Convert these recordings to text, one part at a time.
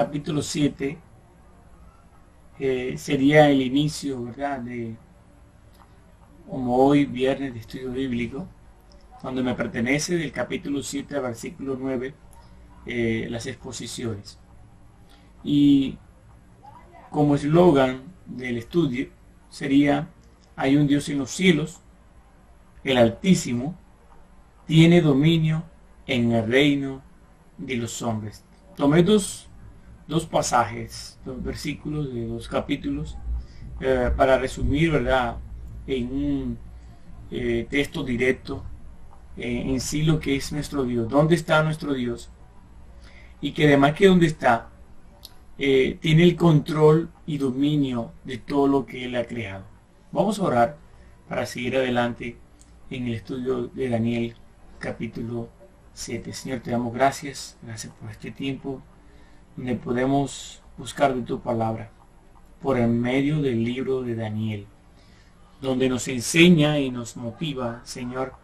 Capítulo 7 eh, sería el inicio, ¿verdad? De, como hoy, viernes de estudio bíblico, cuando me pertenece del capítulo 7 al versículo 9, eh, las exposiciones. Y como eslogan del estudio sería, hay un Dios en los cielos, el Altísimo, tiene dominio en el reino de los hombres. Tomé dos, dos pasajes, dos versículos de dos capítulos, eh, para resumir, ¿verdad?, en un eh, texto directo eh, en sí lo que es nuestro Dios, dónde está nuestro Dios, y que además que dónde está, tiene el control y dominio de todo lo que Él ha creado. Vamos a orar para seguir adelante en el estudio de Daniel capítulo 7. Señor, te damos gracias, gracias por este tiempo donde podemos buscar de tu palabra por el medio del libro de Daniel, donde nos enseña y nos motiva, Señor,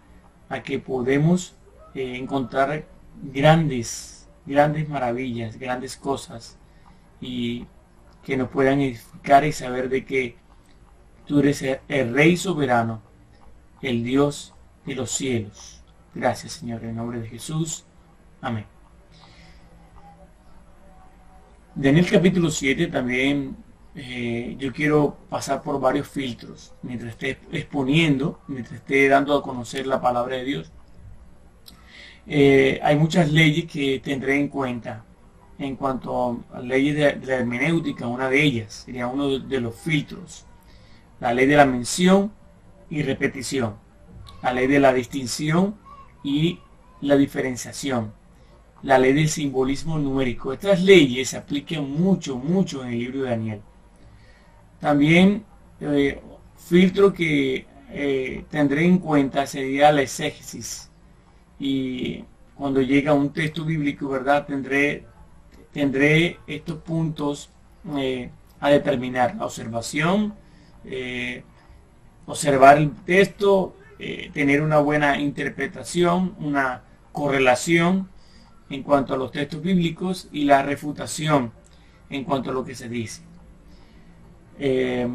a que podemos eh, encontrar grandes, grandes maravillas, grandes cosas y que nos puedan edificar y saber de que tú eres el Rey soberano, el Dios de los cielos Gracias, Señor, en nombre de Jesús. Amén. Daniel capítulo 7 también eh, yo quiero pasar por varios filtros mientras esté exponiendo, mientras esté dando a conocer la palabra de Dios. Eh, hay muchas leyes que tendré en cuenta en cuanto a leyes de, la hermenéutica, una de ellas sería uno de los filtros, la ley de la mención y repetición, la ley de la distinción y la diferenciación, la ley del simbolismo numérico. Estas leyes se aplican mucho, mucho en el libro de Daniel. También eh, filtro que eh, tendré en cuenta sería la exégesis. Y cuando llega un texto bíblico, ¿verdad? Tendré, tendré estos puntos eh, a determinar. La observación, observar el texto, tener una buena interpretación, una correlación en cuanto a los textos bíblicos y la refutación en cuanto a lo que se dice. Eh,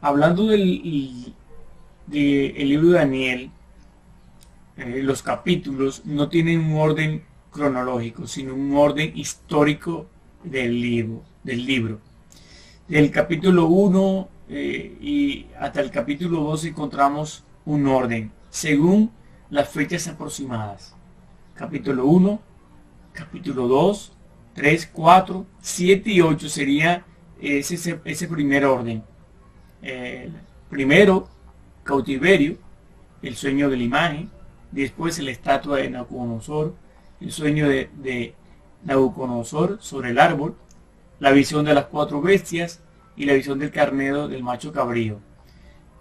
hablando del libro de Daniel, eh, los capítulos no tienen un orden cronológico, sino un orden histórico del libro. Del, libro. del capítulo 1 y hasta el capítulo 2 encontramos un orden según las fechas aproximadas. Capítulo 1, capítulo 2, 3, 4, 7 y 8 sería ese, ese primer orden. primero, cautiverio, el sueño de la imagen, después la estatua de Nabucodonosor, el sueño de, de Nabucodonosor sobre el árbol, la visión de las cuatro bestias y la visión del carnero del macho cabrío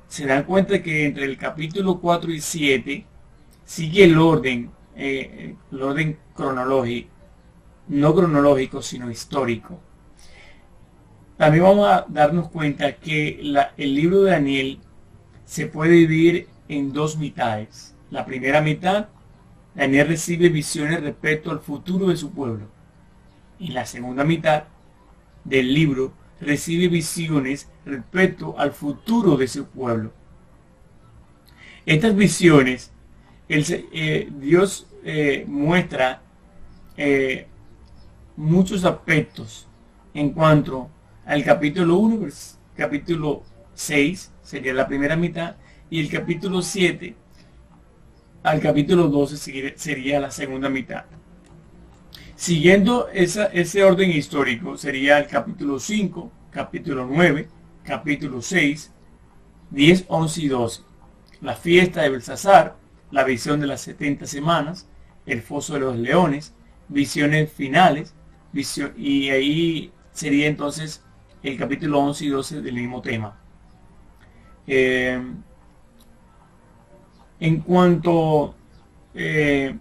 se dan cuenta que entre el capítulo 4 y 7 sigue el orden, eh, el orden cronológico, no cronológico, sino histórico. También vamos a darnos cuenta que el libro de Daniel se puede dividir en dos mitades. La primera mitad, Daniel recibe visiones respecto al futuro de su pueblo. Y la segunda mitad del libro recibe visiones respecto al futuro de su pueblo. Estas visiones, eh, Dios eh, muestra eh, muchos aspectos en cuanto al capítulo 1, capítulo 6, sería la primera mitad, y el capítulo 7 al capítulo 12 sería la segunda mitad. Siguiendo ese orden histórico, sería el capítulo 5, capítulo 9, capítulo 6, 10, 11 y 12. La fiesta de Belsasar, la visión de las 70 semanas, el foso de los leones, visiones finales, visión, y ahí sería entonces el capítulo 11 y 12 del mismo tema. Eh, en cuanto eh,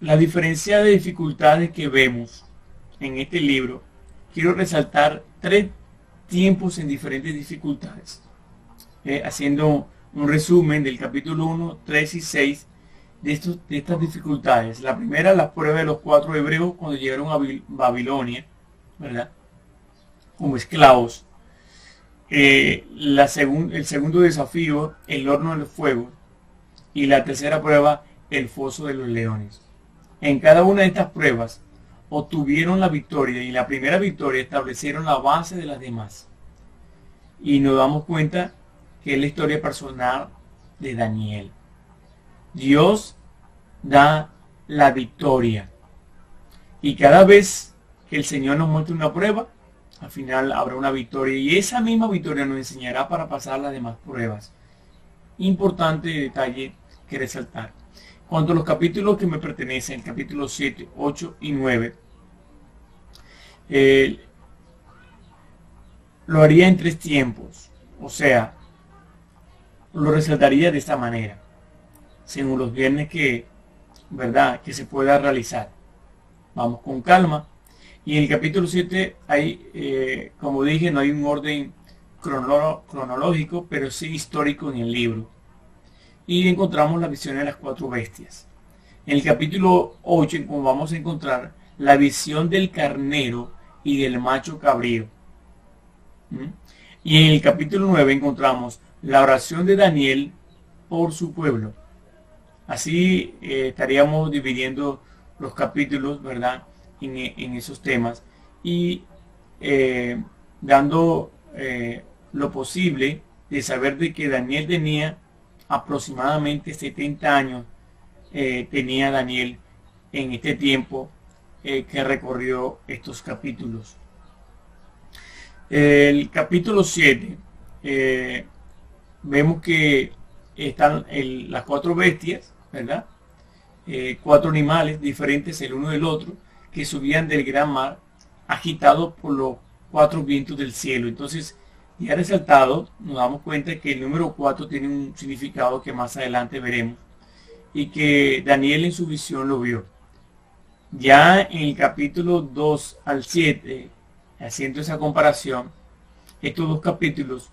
la diferencia de dificultades que vemos en este libro, quiero resaltar tres tiempos en diferentes dificultades. Eh, haciendo un resumen del capítulo 1, 3 y 6 de, estas dificultades. La primera, la prueba de los cuatro hebreos cuando llegaron a Babilonia, ¿verdad? Como esclavos. Eh, la el segundo desafío, el horno del fuego. Y la tercera prueba, el foso de los leones. En cada una de estas pruebas obtuvieron la victoria y la primera victoria establecieron la base de las demás. Y nos damos cuenta que es la historia personal de Daniel. Dios da la victoria. Y cada vez que el Señor nos muestre una prueba, al final habrá una victoria. Y esa misma victoria nos enseñará para pasar las demás pruebas. Importante detalle que resaltar. Cuando los capítulos que me pertenecen, el capítulo 7, 8 y 9, eh, lo haría en tres tiempos. O sea, lo resaltaría de esta manera según los viernes que, ¿verdad? que se pueda realizar. Vamos con calma. Y en el capítulo 7 hay, eh, como dije, no hay un orden cronológico, pero sí histórico en el libro. Y encontramos la visión de las cuatro bestias. En el capítulo 8 como vamos a encontrar la visión del carnero y del macho cabrío. ¿Mm? Y en el capítulo 9 encontramos la oración de Daniel por su pueblo. Así eh, estaríamos dividiendo los capítulos, ¿verdad? En, esos temas y eh, dando eh, lo posible de saber de que Daniel tenía aproximadamente 70 años, tenía Daniel en este tiempo que recorrió estos capítulos. El capítulo 7, vemos que están las cuatro bestias, ¿verdad? Eh, cuatro animales diferentes el uno del otro que subían del gran mar agitados por los cuatro vientos del cielo. Entonces, ya resaltado, nos damos cuenta que el número 4 tiene un significado que más adelante veremos y que Daniel en su visión lo vio. Ya en el capítulo 2 al 7, haciendo esa comparación, estos dos capítulos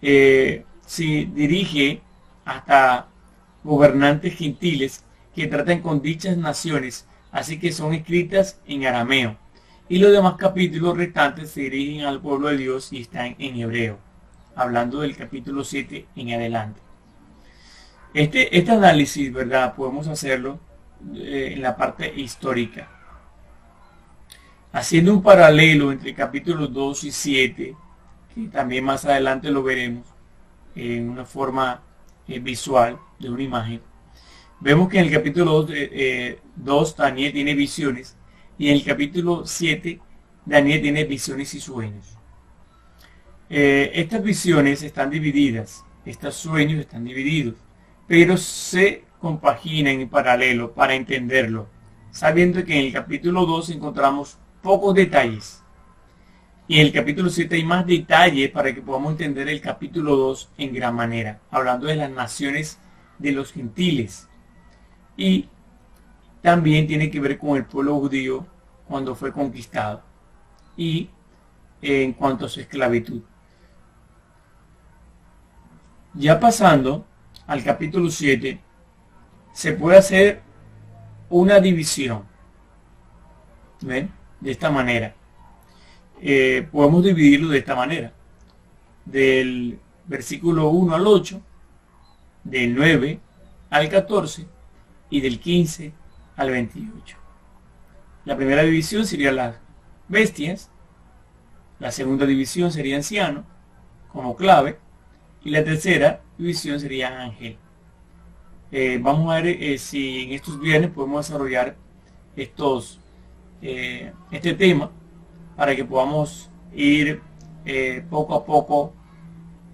eh, se dirige hasta gobernantes gentiles que tratan con dichas naciones, así que son escritas en arameo. Y los demás capítulos restantes se dirigen al pueblo de Dios y están en hebreo, hablando del capítulo 7 en adelante. Este, este análisis, ¿verdad? Podemos hacerlo eh, en la parte histórica. Haciendo un paralelo entre capítulos 2 y 7, que también más adelante lo veremos en una forma eh, visual de una imagen, vemos que en el capítulo 2, eh, Daniel tiene visiones y en el capítulo 7 Daniel tiene visiones y sueños. Eh, estas visiones están divididas, estos sueños están divididos, pero se compaginan en paralelo para entenderlo, sabiendo que en el capítulo 2 encontramos pocos detalles y en el capítulo 7 hay más detalles para que podamos entender el capítulo 2 en gran manera, hablando de las naciones de los gentiles. Y también tiene que ver con el pueblo judío cuando fue conquistado y en cuanto a su esclavitud. Ya pasando al capítulo 7, se puede hacer una división. ¿Ven? De esta manera. Eh, podemos dividirlo de esta manera. Del versículo 1 al 8, del 9 al 14 y del 15 al 28. La primera división sería las bestias, la segunda división sería anciano como clave y la tercera división sería ángel. Eh, vamos a ver eh, si en estos viernes podemos desarrollar estos, este tema para que podamos ir eh, poco a poco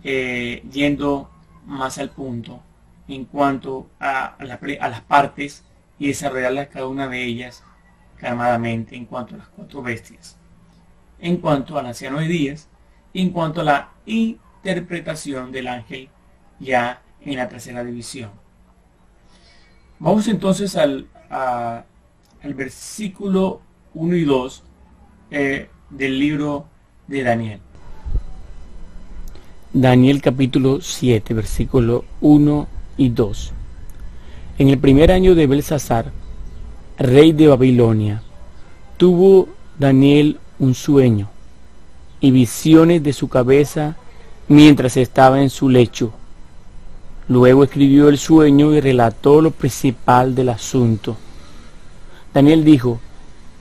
eh, yendo más al punto en cuanto a, las partes y desarrollarlas cada una de ellas calmadamente en cuanto a las cuatro bestias, en cuanto al anciano de días, en cuanto a la interpretación del ángel ya en la tercera división. Vamos entonces al, al versículo 1 y 2 eh, del libro de Daniel. Daniel capítulo 7, versículo 1 y 2. En el primer año de Belsasar, rey de Babilonia, tuvo Daniel un sueño y visiones de su cabeza mientras estaba en su lecho. Luego escribió el sueño y relató lo principal del asunto. Daniel dijo,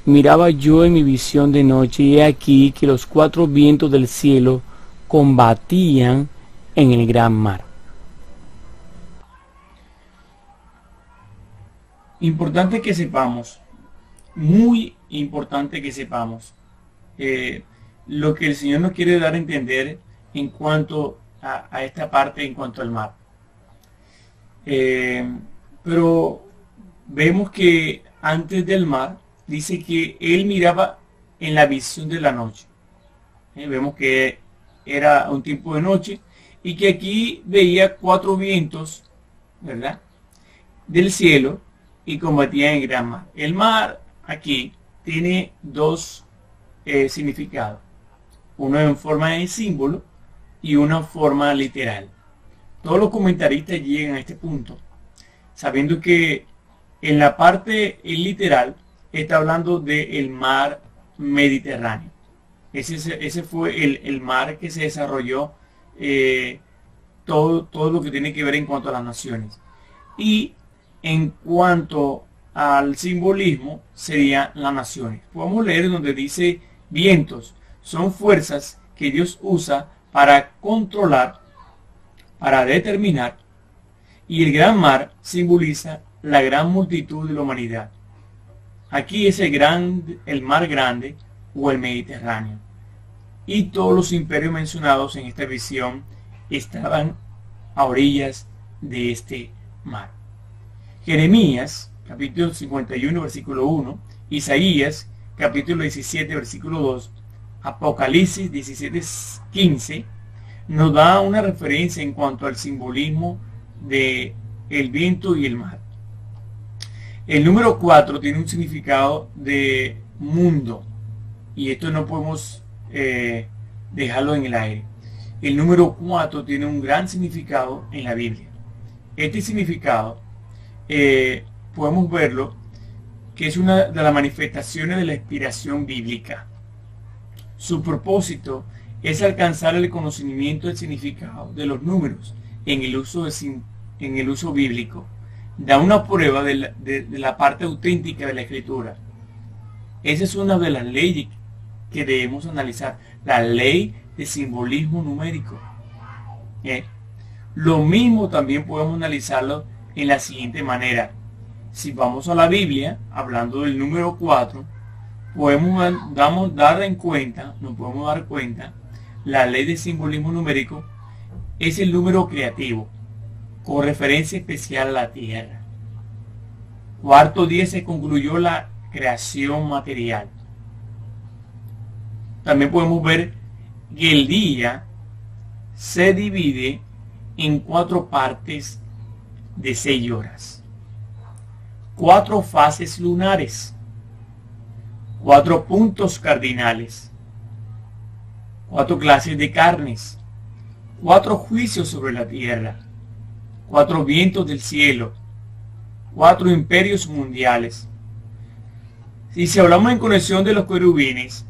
miraba yo en mi visión de noche y he aquí que los cuatro vientos del cielo combatían en el gran mar. Importante que sepamos, muy importante que sepamos, lo que el Señor nos quiere dar a entender en cuanto a, esta parte, en cuanto al mar. Eh, pero vemos que antes del mar dice que él miraba en la visión de la noche. Eh, vemos que era un tiempo de noche y que aquí veía cuatro vientos, ¿verdad? Del cielo y combatía en gran mar. El mar aquí tiene dos eh, significados. Uno en forma de símbolo y una forma literal. Todos los comentaristas llegan a este punto, sabiendo que en la parte literal está hablando del mar Mediterráneo. Ese, ese fue el, mar que se desarrolló eh, todo, todo lo que tiene que ver en cuanto a las naciones. Y en cuanto al simbolismo, serían las naciones. Podemos leer donde dice vientos. Son fuerzas que Dios usa para controlar, para determinar. Y el gran mar simboliza la gran multitud de la humanidad. Aquí es el, gran, el mar grande o el Mediterráneo. Y todos los imperios mencionados en esta visión estaban a orillas de este mar. Jeremías, capítulo 51, versículo 1, Isaías, capítulo 17, versículo 2, Apocalipsis 17, 15, nos da una referencia en cuanto al simbolismo de viento y el mar. El número 4 tiene un significado de mundo y esto no podemos eh, dejarlo en el aire. El número 4 tiene un gran significado en la Biblia. Este significado eh, podemos verlo que es una de las manifestaciones de la inspiración bíblica. Su propósito es alcanzar el conocimiento del significado de los números en el uso, en el uso bíblico da una prueba de la, parte auténtica de la escritura. Esa es una de las leyes que debemos analizar, la ley de simbolismo numérico. ¿Eh? Lo mismo también podemos analizarlo en la siguiente manera. Si vamos a la Biblia, hablando del número 4, podemos dar en cuenta, nos podemos dar cuenta, la ley de simbolismo numérico es el número creativo con referencia especial a la tierra. Cuarto día se concluyó la creación material. También podemos ver que el día se divide en cuatro partes de seis horas. Cuatro fases lunares. Cuatro puntos cardinales. Cuatro clases de carnes. Cuatro juicios sobre la tierra cuatro vientos del cielo, cuatro imperios mundiales. Si se hablamos en conexión de los querubines,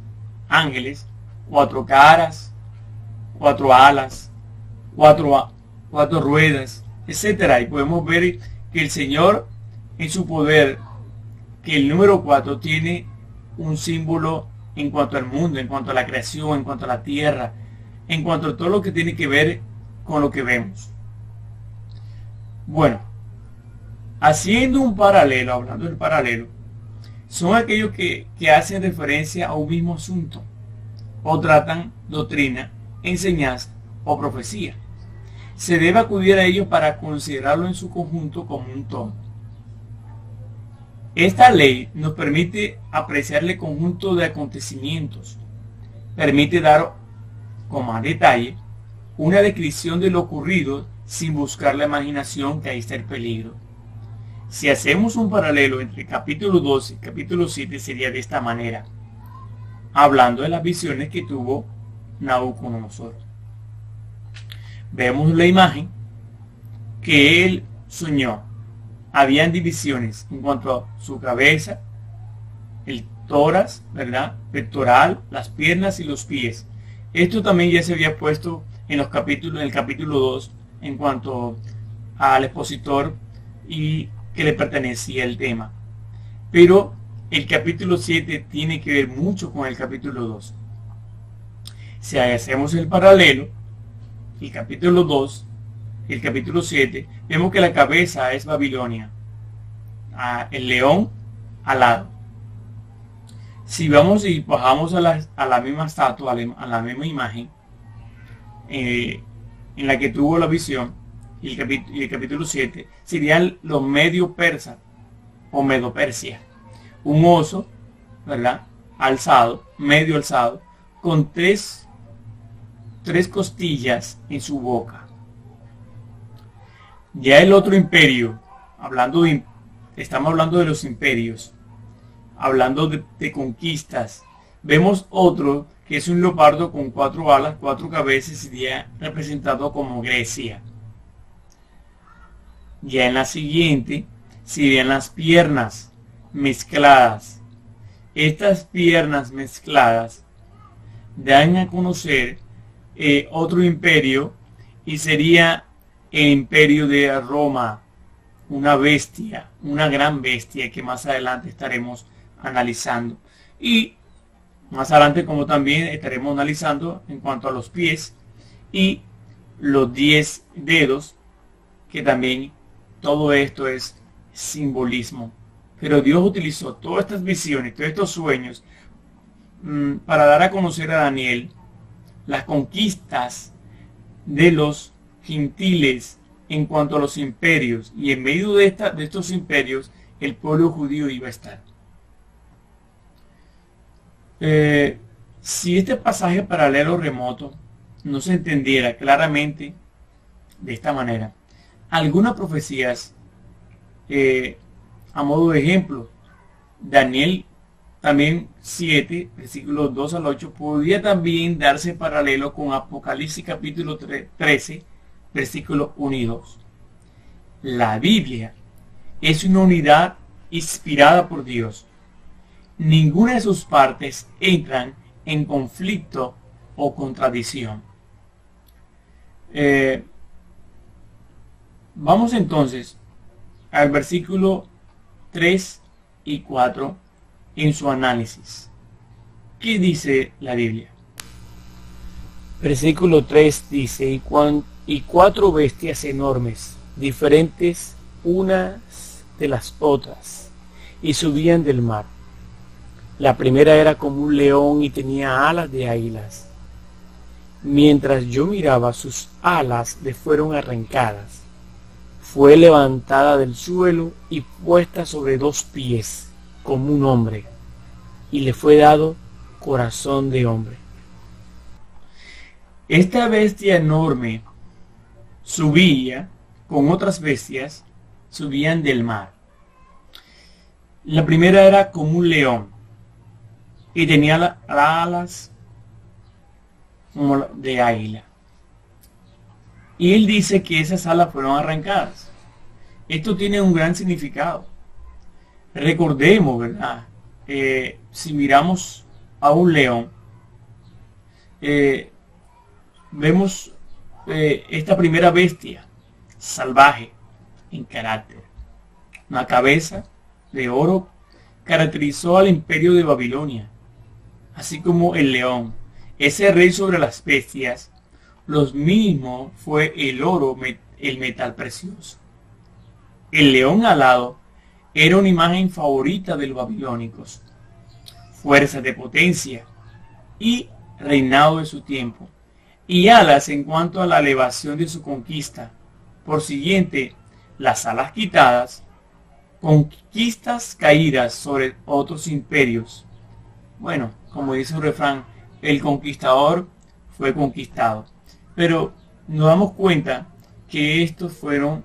ángeles, cuatro caras, cuatro alas, cuatro, cuatro ruedas, etcétera, y podemos ver que el Señor en su poder, que el número cuatro tiene un símbolo en cuanto al mundo, en cuanto a la creación, en cuanto a la tierra, en cuanto a todo lo que tiene que ver con lo que vemos. Bueno, haciendo un paralelo, hablando del paralelo, son aquellos que, hacen referencia a un mismo asunto o tratan doctrina, enseñanza o profecía. Se debe acudir a ellos para considerarlo en su conjunto como un todo. Esta ley nos permite apreciar el conjunto de acontecimientos, permite dar con más detalle una descripción de lo ocurrido sin buscar la imaginación, que ahí está el peligro. Si hacemos un paralelo entre capítulo 12 y capítulo 7 sería de esta manera, hablando de las visiones que tuvo Nabucodonosor. Vemos la imagen que él soñó habían divisiones en cuanto a su cabeza, el tórax, ¿verdad? Pectoral, las piernas y los pies. Esto también ya se había puesto en los capítulos, en el capítulo 2, en cuanto al expositor y que le pertenecía el tema. Pero el capítulo 7 tiene que ver mucho con el capítulo 2. Si hacemos el paralelo, el capítulo 2, el capítulo 7, vemos que la cabeza es Babilonia, el león al lado. Si vamos y bajamos a la, misma estatua, a la misma imagen, eh, en la que tuvo la visión, y el, capítulo, 7, serían los medio persa o medo persia. Un oso, ¿verdad? Alzado, medio alzado, con tres, tres costillas en su boca. Ya el otro imperio, hablando de, estamos hablando de los imperios, hablando de, de conquistas, vemos otro que es un leopardo con cuatro alas, cuatro cabezas, sería representado como Grecia. Ya en la siguiente serían las piernas mezcladas. Estas piernas mezcladas dan a conocer eh, otro imperio y sería el imperio de Roma, una bestia, una gran bestia que más adelante estaremos analizando. Y más adelante como también estaremos analizando en cuanto a los pies y los 10 dedos, que también todo esto es simbolismo. Pero Dios utilizó todas estas visiones, todos estos sueños, mm, para dar a conocer a Daniel las conquistas de los gentiles en cuanto a los imperios. Y en medio de, estos imperios, el pueblo judío iba a estar. Eh, si este pasaje paralelo remoto no se entendiera claramente de esta manera, algunas profecías, eh, a modo de ejemplo, Daniel también 7, versículos 2 al 8, podría también darse paralelo con Apocalipsis capítulo 13, versículos 1 y 2. La Biblia es una unidad inspirada por Dios ninguna de sus partes entran en conflicto o contradicción. Eh, vamos entonces al versículo 3 y 4 en su análisis. ¿Qué dice la Biblia? Versículo 3 dice, y, y cuatro bestias enormes, diferentes unas de las otras, y subían del mar la primera era como un león y tenía alas de águilas. Mientras yo miraba, sus alas le fueron arrancadas. Fue levantada del suelo y puesta sobre dos pies, como un hombre, y le fue dado corazón de hombre. Esta bestia enorme subía con otras bestias, subían del mar. La primera era como un león y tenía las alas como de águila. Y él dice que esas alas fueron arrancadas. Esto tiene un gran significado. Recordemos, ¿verdad? Eh, si miramos a un león, eh, vemos eh, esta primera bestia salvaje en carácter. Una cabeza de oro caracterizó al imperio de Babilonia así como el león, ese rey sobre las bestias, los mismos fue el oro, el metal precioso. El león alado era una imagen favorita de los babilónicos, fuerza de potencia y reinado de su tiempo, y alas en cuanto a la elevación de su conquista. Por siguiente, las alas quitadas, conquistas caídas sobre otros imperios. Bueno, como dice un refrán, el conquistador fue conquistado. Pero nos damos cuenta que estos fueron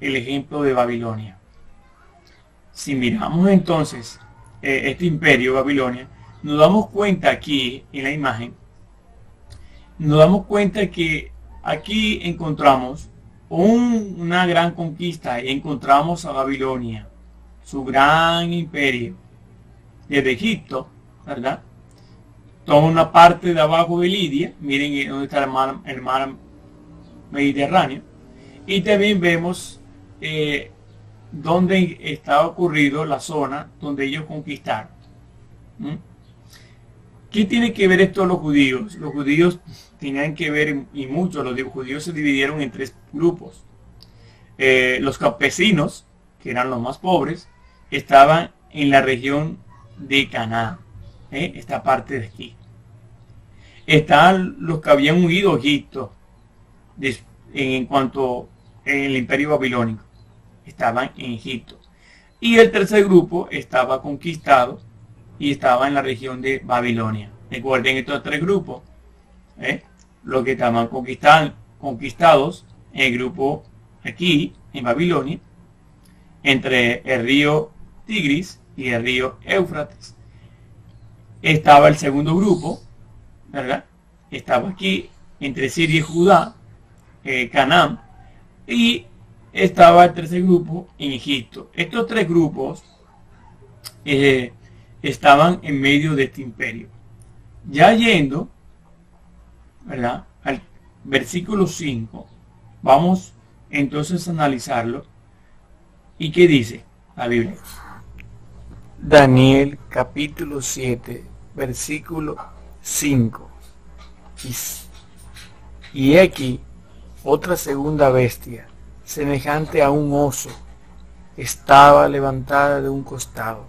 el ejemplo de Babilonia. Si miramos entonces eh, este imperio Babilonia, nos damos cuenta aquí en la imagen, nos damos cuenta que aquí encontramos una gran conquista y encontramos a Babilonia, su gran imperio, desde Egipto, ¿verdad? Toda una parte de abajo de Lidia, miren dónde está el mar, el mar Mediterráneo, y también vemos eh, dónde está ocurrido la zona donde ellos conquistaron. ¿Qué tiene que ver esto los judíos? Los judíos tenían que ver, y mucho, los judíos se dividieron en tres grupos. Eh, los campesinos, que eran los más pobres, estaban en la región de Canaán, ¿eh? esta parte de aquí. Estaban los que habían huido a Egipto en cuanto en el imperio babilónico. Estaban en Egipto. Y el tercer grupo estaba conquistado y estaba en la región de Babilonia. Recuerden estos tres grupos. ¿eh? Los que estaban conquistados en el grupo aquí, en Babilonia, entre el río Tigris y el río Éufrates. Estaba el segundo grupo, ¿verdad? Estaba aquí entre Siria y Judá, eh, Canaán, y estaba el tercer grupo en Egipto. Estos tres grupos eh, estaban en medio de este imperio. Ya yendo, ¿verdad? Al versículo 5, vamos entonces a analizarlo. ¿Y qué dice la Biblia? Daniel capítulo 7, versículo 5. Y, y aquí otra segunda bestia, semejante a un oso, estaba levantada de un costado,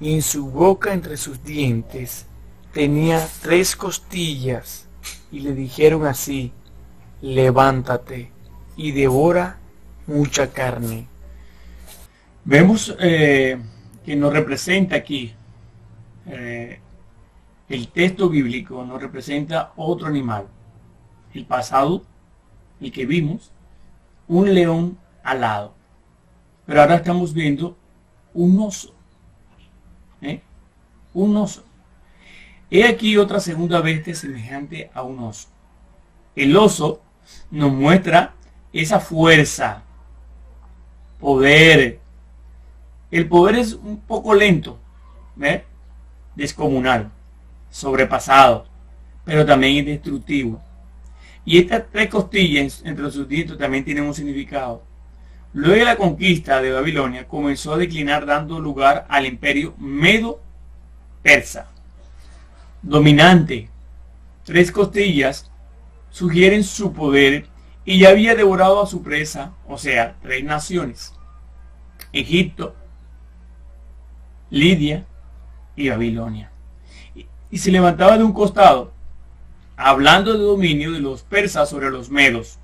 y en su boca entre sus dientes tenía tres costillas, y le dijeron así, levántate y devora mucha carne. Vemos eh, que nos representa aquí, eh, el texto bíblico nos representa otro animal, el pasado, el que vimos, un león alado. Pero ahora estamos viendo un oso. ¿eh? Un oso. He aquí otra segunda bestia semejante a un oso. El oso nos muestra esa fuerza, poder, el poder es un poco lento, ¿ves? descomunal, sobrepasado, pero también es destructivo. Y estas tres costillas entre sus dientes también tienen un significado. Luego de la conquista de Babilonia comenzó a declinar dando lugar al imperio medo-persa. Dominante, tres costillas sugieren su poder y ya había devorado a su presa, o sea, tres naciones. Egipto, Lidia y Babilonia. Y, se levantaba de un costado, hablando de dominio de los persas sobre los medos.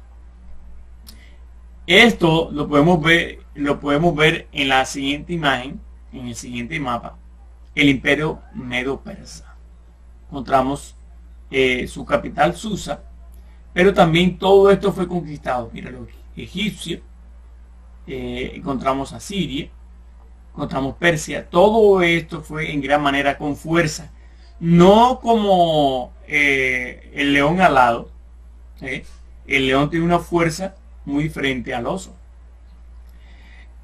Esto lo podemos ver, lo podemos ver en la siguiente imagen, en el siguiente mapa, el imperio medo-persa. Encontramos eh, su capital Susa, pero también todo esto fue conquistado. Mira los egipcios, eh, encontramos a Siria, encontramos Persia, todo esto fue en gran manera con fuerza, no como eh, el león alado, ¿eh? el león tiene una fuerza muy diferente al oso.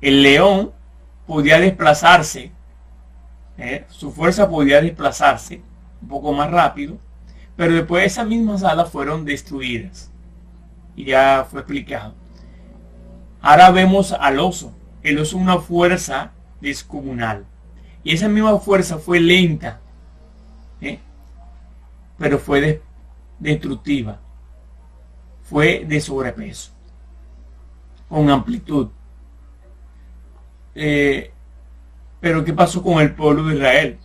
El león podía desplazarse, su fuerza podía desplazarse un poco más rápido, pero después esas mismas alas fueron destruidas. Y ya fue explicado. Ahora vemos al oso. El oso una fuerza descomunal. Y esa misma fuerza fue lenta, ¿eh? Pero fue destructiva. Fue de sobrepeso, con amplitud. Eh, pero ¿qué pasó con el pueblo de Israel?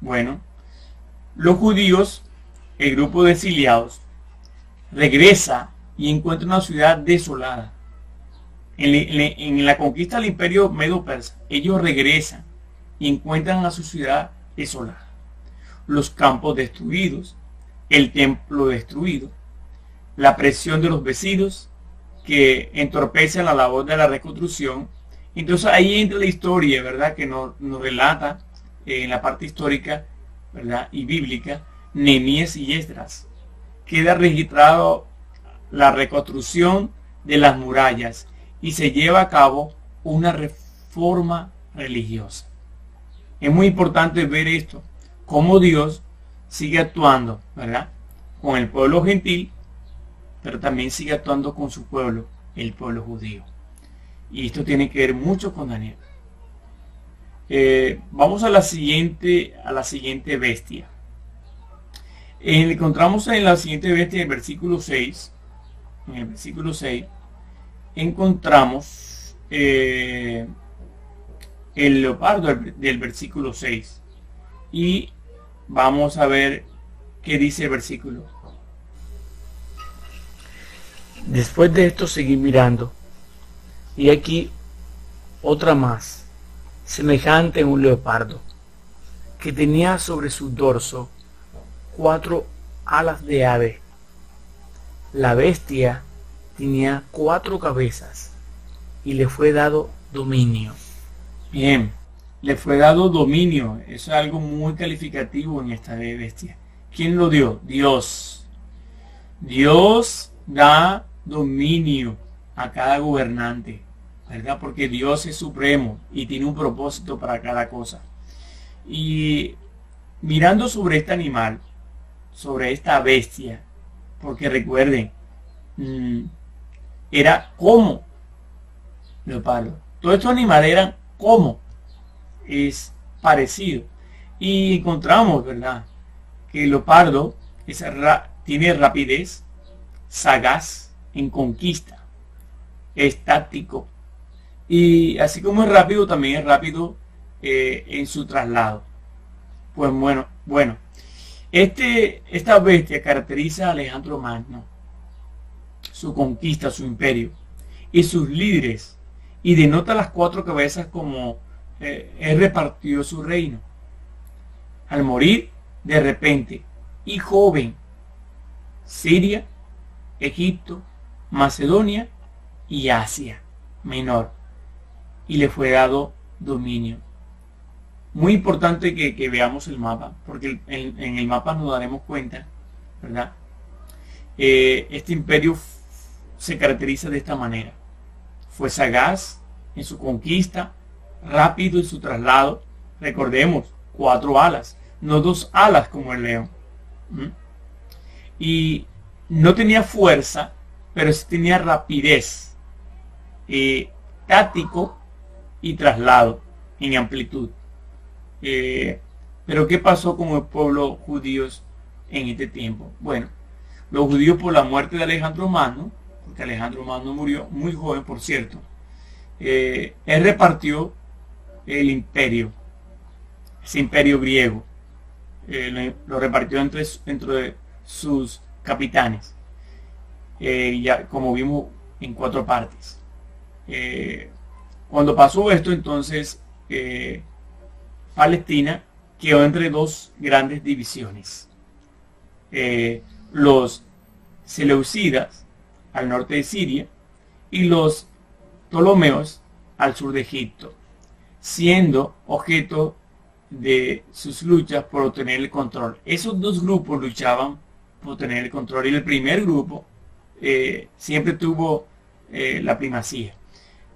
Bueno, los judíos, el grupo de exiliados, regresa y encuentra una ciudad desolada en, la conquista del imperio medo-persa, ellos regresan y encuentran a su ciudad desolada. Los campos destruidos, el templo destruido, la presión de los vecinos que entorpecen la labor de la reconstrucción. Entonces ahí entra la historia, ¿verdad? Que nos, relata eh, en la parte histórica, ¿verdad? Y bíblica, Nemías y Esdras. Queda registrado la reconstrucción de las murallas y se lleva a cabo una reforma religiosa. Es muy importante ver esto, cómo Dios sigue actuando, ¿verdad? Con el pueblo gentil, pero también sigue actuando con su pueblo, el pueblo judío. Y esto tiene que ver mucho con Daniel. Eh, vamos a la siguiente, a la siguiente bestia. encontramos en la siguiente bestia, el versículo 6, en el versículo 6, encontramos eh, el leopardo del versículo 6. Y vamos a ver qué dice el versículo. Después de esto seguí mirando. Y aquí otra más, semejante a un leopardo, que tenía sobre su dorso cuatro alas de ave. La bestia tenía cuatro cabezas y le fue dado dominio. Bien, le fue dado dominio. Eso es algo muy calificativo en esta bestia. ¿Quién lo dio? Dios. Dios da dominio a cada gobernante, ¿verdad? Porque Dios es supremo y tiene un propósito para cada cosa. Y mirando sobre este animal, sobre esta bestia, porque recuerden, mm, era como leopardo. Todos estos animales eran como es parecido. Y encontramos, ¿verdad? Que el leopardo tiene rapidez, sagaz en conquista, estático. Y así como es rápido, también es rápido eh, en su traslado. Pues bueno, bueno. Este, esta bestia caracteriza a Alejandro Magno, su conquista, su imperio, y sus líderes y denota las cuatro cabezas como eh, él repartió su reino. Al morir, de repente, y joven, Siria, Egipto, Macedonia y Asia Menor. Y le fue dado dominio. Muy importante que, veamos el mapa, porque en, el mapa nos daremos cuenta, ¿verdad? Eh, este imperio se caracteriza de esta manera fue sagaz en su conquista, rápido en su traslado. Recordemos, cuatro alas, no dos alas como el león. Y no tenía fuerza, pero sí tenía rapidez, eh, táctico y traslado en amplitud. Eh, pero ¿qué pasó con el pueblo judío en este tiempo? Bueno, los judíos por la muerte de Alejandro Magno porque Alejandro Magno murió muy joven, por cierto, eh, él repartió el imperio, ese imperio griego, eh, lo, repartió entre, de sus capitanes, eh, ya como vimos en cuatro partes. cuando pasó esto, entonces Palestina quedó entre dos grandes divisiones. los Seleucidas al norte de Siria y los Ptolomeos al sur de Egipto, siendo objeto de sus luchas por obtener el control. Esos dos grupos luchaban por tener el control y el primer grupo eh, siempre tuvo eh, la primacía.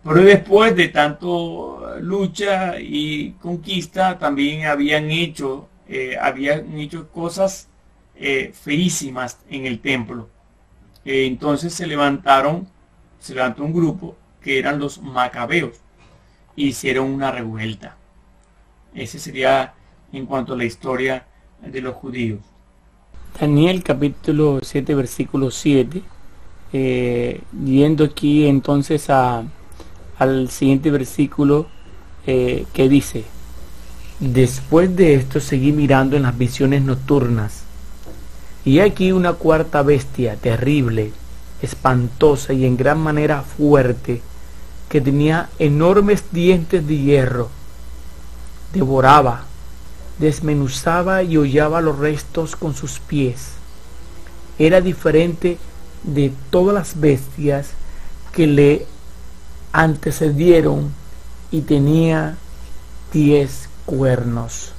Pero después de tanto lucha y conquista, también habían hecho, eh, habían hecho cosas feísimas en el templo. Eh, entonces se levantaron, se levantó un grupo que eran los macabeos. Hicieron una revuelta. Ese sería en cuanto a la historia de los judíos. Daniel capítulo 7 versículo 7. Eh, yendo aquí entonces a, al siguiente versículo eh, que dice, después de esto seguí mirando en las visiones nocturnas y aquí una cuarta bestia terrible, espantosa y en gran manera fuerte, que tenía enormes dientes de hierro. Devoraba, desmenuzaba y hollaba los restos con sus pies. Era diferente de todas las bestias que le antecedieron y tenía diez cuernos.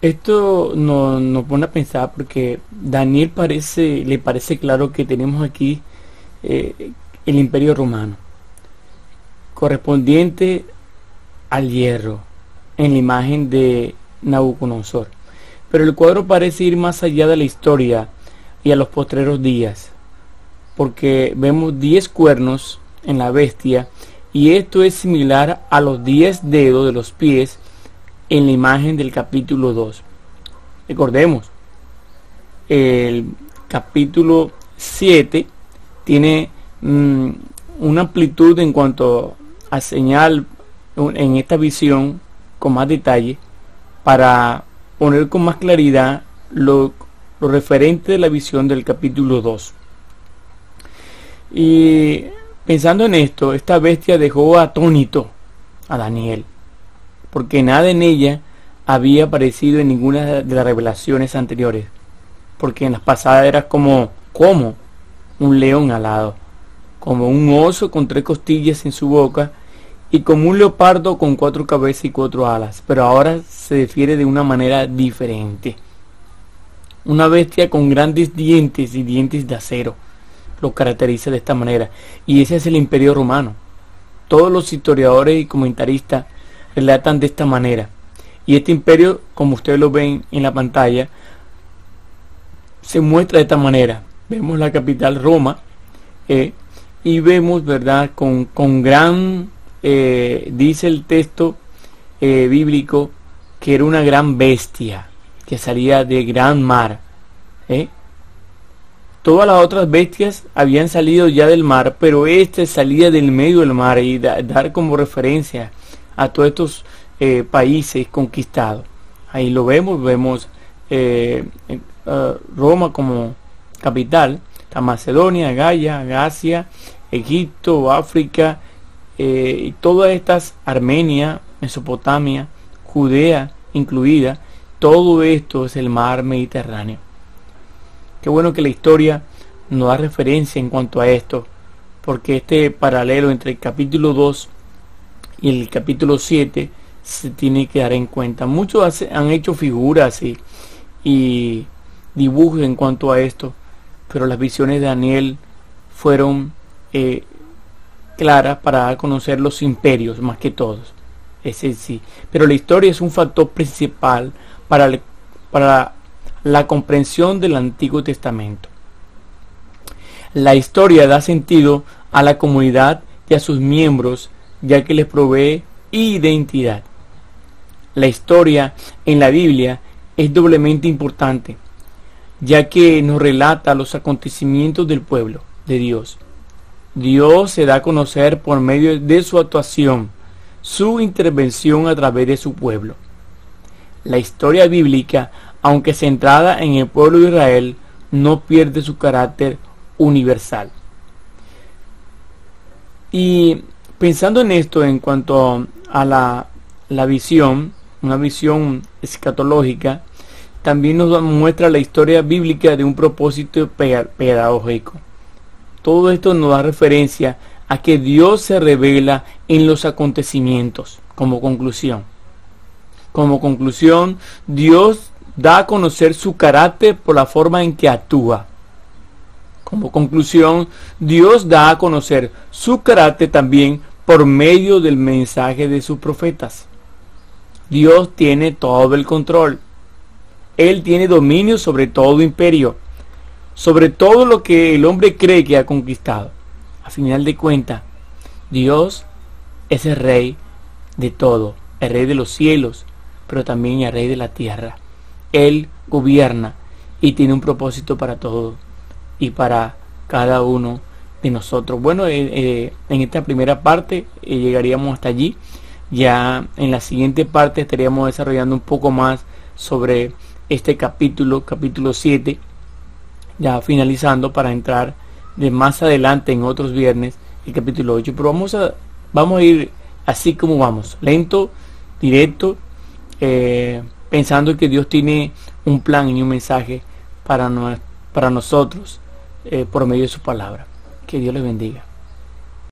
Esto nos, pone a pensar porque Daniel parece, le parece claro que tenemos aquí eh, el imperio romano, correspondiente al hierro, en la imagen de Nabucodonosor. Pero el cuadro parece ir más allá de la historia y a los postreros días, porque vemos 10 cuernos en la bestia y esto es similar a los 10 dedos de los pies en la imagen del capítulo 2. Recordemos, el capítulo 7 tiene mm, una amplitud en cuanto a señal en esta visión con más detalle para poner con más claridad lo, referente de la visión del capítulo 2. Y pensando en esto, esta bestia dejó atónito a Daniel, porque nada en ella había aparecido en ninguna de las revelaciones anteriores, porque en las pasadas era como, como un león alado, como un oso con tres costillas en su boca y como un leopardo con cuatro cabezas y cuatro alas, pero ahora se refiere de una manera diferente. Una bestia con grandes dientes y dientes de acero lo caracteriza de esta manera, y ese es el imperio romano. Todos los historiadores y comentaristas relatan de esta manera. Y este imperio, como ustedes lo ven en la pantalla, se muestra de esta manera. Vemos la capital Roma eh, y vemos, ¿verdad? Con, con gran, eh, dice el texto eh, bíblico, que era una gran bestia que salía de gran mar. Todas las otras bestias habían salido ya del mar, pero este salía del medio del mar y dar como referencia a todos estos países conquistados. Ahí lo vemos, vemos Roma como capital, está Macedonia, Gaia, Gasia, Egipto, África, eh, y todas estas, Armenia, Mesopotamia, Judea incluida, todo esto es el mar Mediterráneo. Qué bueno que la historia nos da referencia en cuanto a esto, porque este paralelo entre el capítulo 2 y el capítulo 7 se tiene que dar en cuenta. Muchos han hecho figuras y, y dibujos en cuanto a esto, pero las visiones de Daniel fueron eh, claras para conocer los imperios más que todos. Ese sí. Pero la historia es un factor principal para la comprensión del Antiguo Testamento. La historia da sentido a la comunidad y a sus miembros, ya que les provee identidad. La historia en la Biblia es doblemente importante, ya que nos relata los acontecimientos del pueblo de Dios. Dios se da a conocer por medio de su actuación, su intervención a través de su pueblo. La historia bíblica, aunque centrada en el pueblo de Israel, no pierde su carácter universal. Y pensando en esto en cuanto a la, la visión, una visión escatológica, también nos muestra la historia bíblica de un propósito pedagógico. Todo esto nos da referencia a que Dios se revela en los acontecimientos como conclusión. Como conclusión, Dios da a conocer su carácter por la forma en que actúa. Como conclusión, Dios da a conocer su carácter también por medio del mensaje de sus profetas. Dios tiene todo el control. Él tiene dominio sobre todo imperio, sobre todo lo que el hombre cree que ha conquistado. A final de cuentas, Dios es el rey de todo, el rey de los cielos, pero también el rey de la tierra. Él gobierna y tiene un propósito para todos y para cada uno de nosotros. Bueno, eh, eh, en esta primera parte eh, llegaríamos hasta allí. Ya en la siguiente parte estaríamos desarrollando un poco más sobre este capítulo, capítulo 7, ya finalizando para entrar de más adelante en otros viernes, el capítulo 8. Pero vamos a, vamos a ir así como vamos, lento, directo, eh, pensando que Dios tiene un plan y un mensaje para, para nosotros eh, por medio de su palabra. Que Dios les bendiga.